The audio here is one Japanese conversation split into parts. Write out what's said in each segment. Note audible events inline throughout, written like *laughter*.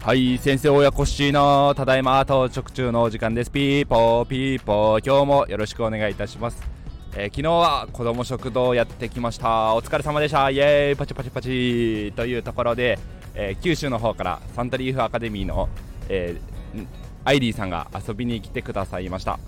はい先生親子しのただいま当直中のお時間です。ピーポーピーポー今日もよろしくお願いいたします、えー、昨日は子ども食堂やってきました。お疲れ様でした。イエーイパチパチパチというところで、えー、九州の方からサンタリーフアカデミーの、えー、アイリーさんが遊びに来てくださいました、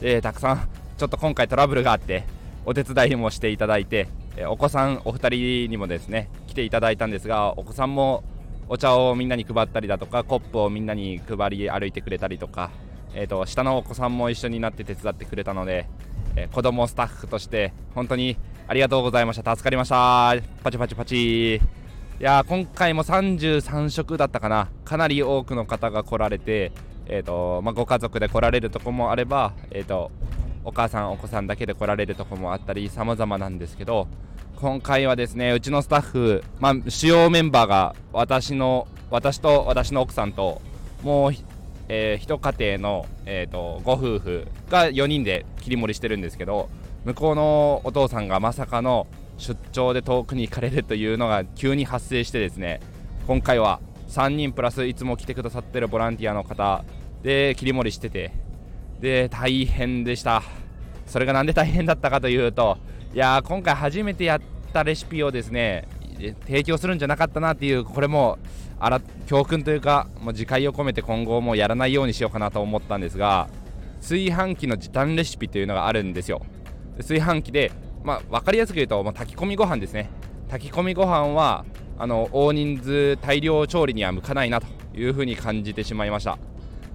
えー、たくさんちょっと今回トラブルがあってお手伝いもしていただいて、えお子さんお二人にもですね来ていただいたんですがお子さんもお茶をみんなに配ったりだとかコップをみんなに配り歩いてくれたりとか、えーと、下のお子さんも一緒になって手伝ってくれたので、えー、子供スタッフとして本当にありがとうございました。助かりました。パチパチパチ。いや今回も33食だったかな。かなり多くの方が来られて、えーとまあ、ご家族で来られるとこもあれば、えーとお母さんお子さんだけで来られるとこもあったり様々なんですけど今回はですねうちのスタッフ、まあ、主要メンバーが私の私と私の奥さんともう、えー、一家庭の、えーと、ご夫婦が4人で切り盛りしてるんですけど向こうのお父さんがまさかの出張で遠くに行かれるというのが急に発生してですね今回は3人プラスいつも来てくださってるボランティアの方で切り盛りしててで大変でした。それが何で大変だったかというといや今回初めてやったレシピをですね提供するんじゃなかったなっていうこれもあら教訓というかもう自戒を込めて今後もやらないようにしようかなと思ったんですが炊飯器の時短レシピというのがあるんですよ。炊飯器で、まあ、分かりやすく言うと、まあ、炊き込みご飯ですね。炊き込みご飯はあの大人数大量調理には向かないなというふうに感じてしまいました。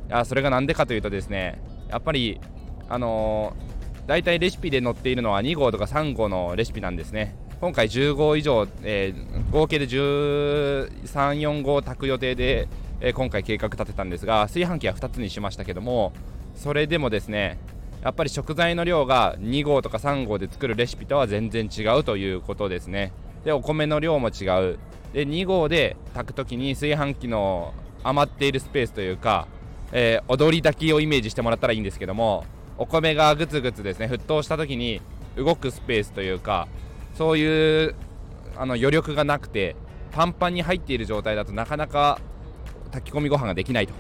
いやそれが何でかというとですねやっぱりあのー大体レシピで載っているのは2号とか3号のレシピなんですね。今回10号以上、えー、合計で134号炊く予定で、えー、今回計画立てたんですが炊飯器は2つにしましたけどもそれでもですねやっぱり食材の量が2号とか3号で作るレシピとは全然違うということですね。でお米の量も違う。で2号で炊く時に炊飯器の余っているスペースというか、えー、踊り炊きをイメージしてもらったらいいんですけどもお米がグツグツですね。沸騰した時に動くスペースというかそういうあの余力がなくてパンパンに入っている状態だとなかなか炊き込みご飯ができないと。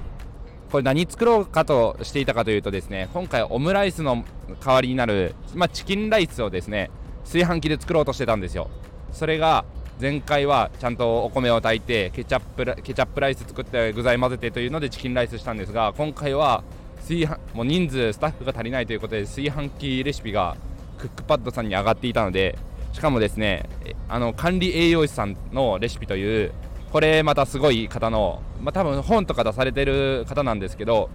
これ何作ろうかとしていたかというとですね今回オムライスの代わりになる、まあ、チキンライスをですね炊飯器で作ろうとしてたんですよ。それが前回はちゃんとお米を炊いてケチャップケチャップライス作って具材混ぜてというのでチキンライスしたんですが今回は炊飯もう人数スタッフが足りないということで炊飯器レシピがクックパッドさんに上がっていたのでしかもですねあの管理栄養士さんのレシピというこれまたすごい方の、まあ、多分本とか出されてる方なんですけど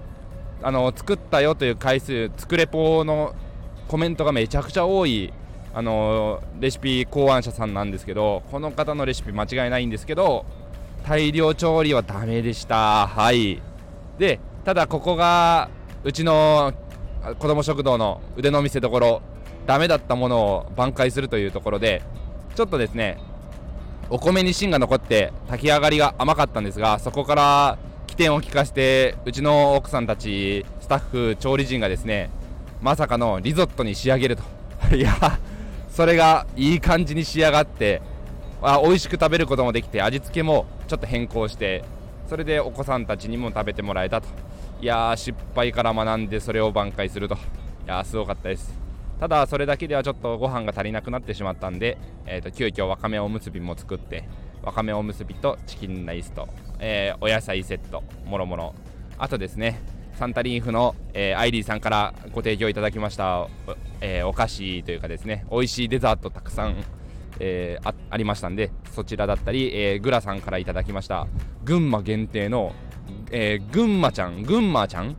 あの作ったよという回数作れぽのコメントがめちゃくちゃ多いあのレシピ考案者さんなんですけどこの方のレシピ間違いないんですけど大量調理はダメでした。はい。でただここがうちの子ども食堂の腕の見せ所ダメだったものを挽回するというところでちょっとですねお米に芯が残って炊き上がりが甘かったんですがそこから起点を利かせてうちの奥さんたちスタッフ調理陣がですねまさかのリゾットに仕上げると。*laughs* いやそれがいい感じに仕上がってあ美味しく食べることもできて味付けもちょっと変更してそれでお子さんたちにも食べてもらえたと。いやー失敗から学んでそれを挽回すると。いやーすごかったです。ただそれだけではちょっとご飯が足りなくなってしまったんで、えーと、急遽わかめおむすびも作ってわかめおむすびとチキンライスと、えー、お野菜セットもろもろ。あとですねサンタリーフの、えー、アイリーさんからご提供いただきました、えー、お菓子というかですね美味しいデザートたくさん、えー、あありましたんでそちらだったり、えー、グラさんからいただきました群馬限定のえー、群馬ちゃん、群馬ちゃん、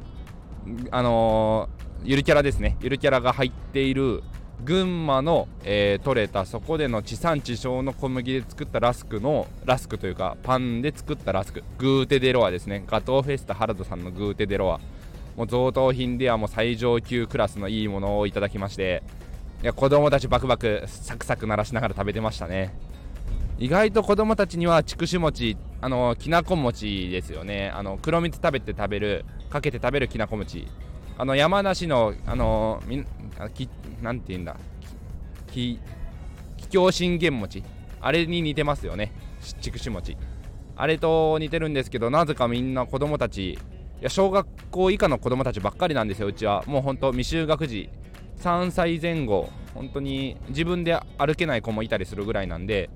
あのー、ゆるキャラですね、ゆるキャラが入っている群馬の、えー、取れたそこでの地産地消の小麦で作ったラスクのラスクというかパンで作ったラスク。グーテデロアですね。ガトーフェスタハルドさんのグーテデロア。もう贈答品ではもう最上級クラスのいいものをいただきまして。いや子供たちバクバクサクサク鳴らしながら食べてましたね。意外と子供たちには筑紫餅あのきなこ餅ですよね。あの黒蜜食べて食べるかけて食べるきなこ餅。あの山梨のあのみきなんて言うんだ。き桔梗信玄餅。あれに似てますよね。筑紫餅。あれと似てるんですけどなぜかみんな子供たちいや小学校以下の子供たちばっかりなんですようちは。もうほんと未就学児。3歳前後。本当に自分で歩けない子もいたりするぐらいなんで。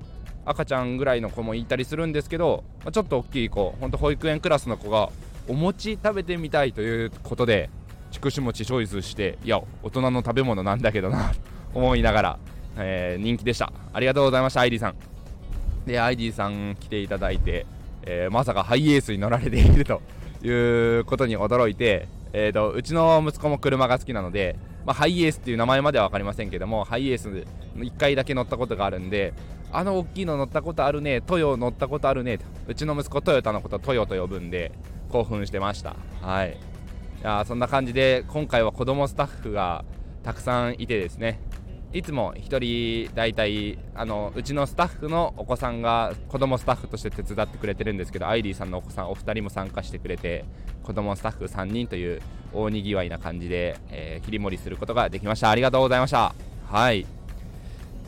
赤ちゃんぐらいの子もいたりするんですけど、まあ、ちょっと大きい子ほんと保育園クラスの子がお餅食べてみたいということで筑紫餅チョイスしていや大人の食べ物なんだけどな *laughs* 思いながら、えー、人気でした。ありがとうございましたアイリーさん。でアイディさん来ていただいて、えー、まさかハイエースに乗られていると *laughs* いうことに驚いて、えーと、うちの息子も車が好きなので、まあ、ハイエースっていう名前までは分かりませんけどもハイエース1回だけ乗ったことがあるんであの大きいの乗ったことあるねトヨ乗ったことあるねうちの息子トヨタのことトヨと呼ぶんで興奮してました。はい。いやそんな感じで今回は子供スタッフがたくさんいてですね。いつも1人大体あのうちのスタッフのお子さんが子供スタッフとして手伝ってくれてるんですけどアイリーさんのお子さんお二人も参加してくれて子供スタッフ3人という大にぎわいな感じで、えー、切り盛りすることができました。ありがとうございました。はい。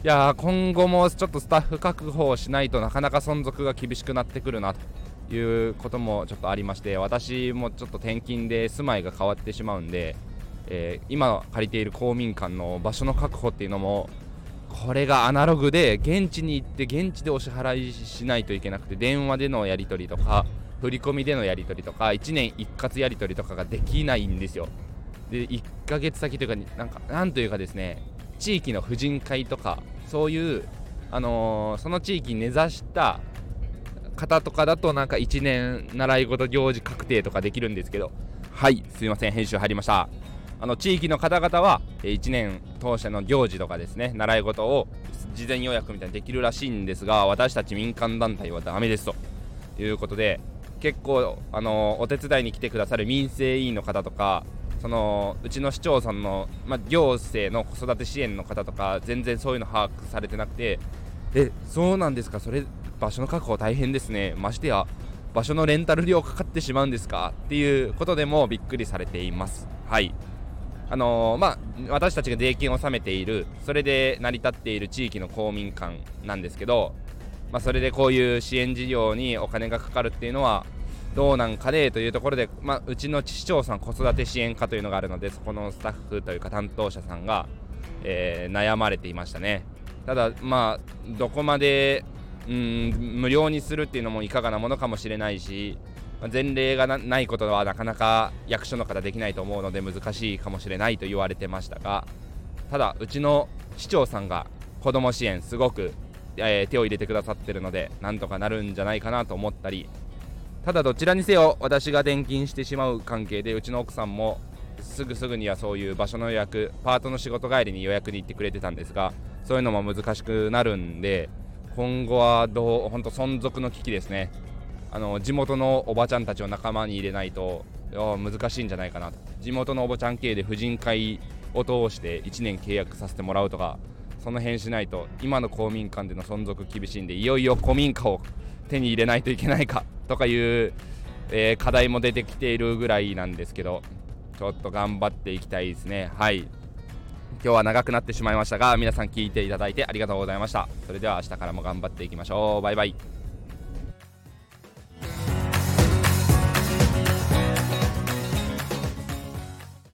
いや今後もちょっとスタッフ確保をしないとなかなか存続が厳しくなってくるなということもちょっとありまして私もちょっと転勤で住まいが変わってしまうんでえー、今借りている公民館の場所の確保っていうのもこれがアナログで現地に行って現地でお支払いしないといけなくて電話でのやり取りとか振り込みでのやり取りとか1年一括やり取りとかができないんですよ。で1ヶ月先というかなんかなんというかですね地域の婦人会とかそういうあのー、その地域に根ざした方とかだとなんか1年習い事行事確定とかできるんですけどはい。すいません編集入りました。あの地域の方々は1年当社の行事とかですね習い事を事前予約みたいにできるらしいんですが私たち民間団体はダメですと。いうことで結構あのお手伝いに来てくださる民生委員の方とかそのうちの市町村の、ま行政の子育て支援の方とか全然そういうの把握されてなくてえそうなんですか？それ場所の確保大変ですね。ましてや場所のレンタル料かかってしまうんですか？っていうことでもびっくりされています。はい。あのー、まあ、私たちが税金を納めているそれで成り立っている地域の公民館なんですけど、まあ、それでこういう支援事業にお金がかかるっていうのはどうなんかねというところで、まあ、うちの市長さん子育て支援課というのがあるのでそこのスタッフというか担当者さんが、えー、悩まれていましたね。ただまあどこまでうん無料にするっていうのもいかがなものかもしれないし前例がないことはなかなか役所の方できないと思うので難しいかもしれないと言われてましたがただうちの市長さんが子ども支援すごく、えー、手を入れてくださってるのでなんとかなるんじゃないかなと思ったりただどちらにせよ私が転勤してしまう関係でうちの奥さんもすぐすぐにはそういう場所の予約パートの仕事帰りに予約に行ってくれてたんですがそういうのも難しくなるんで今後はどう本当存続の危機ですね。あの地元のおばちゃんたちを仲間に入れないと難しいんじゃないかなと。地元のおばちゃん系で婦人会を通して1年契約させてもらうとかその辺しないと今の公民館での存続厳しいんでいよいよ古民家を手に入れないといけないか。とかいう、えー、課題も出てきているぐらいなんですけどちょっと頑張っていきたいですね。はい。今日は長くなってしまいましたが皆さん聞いていただいてありがとうございました。それでは明日からも頑張っていきましょう。バイバイ。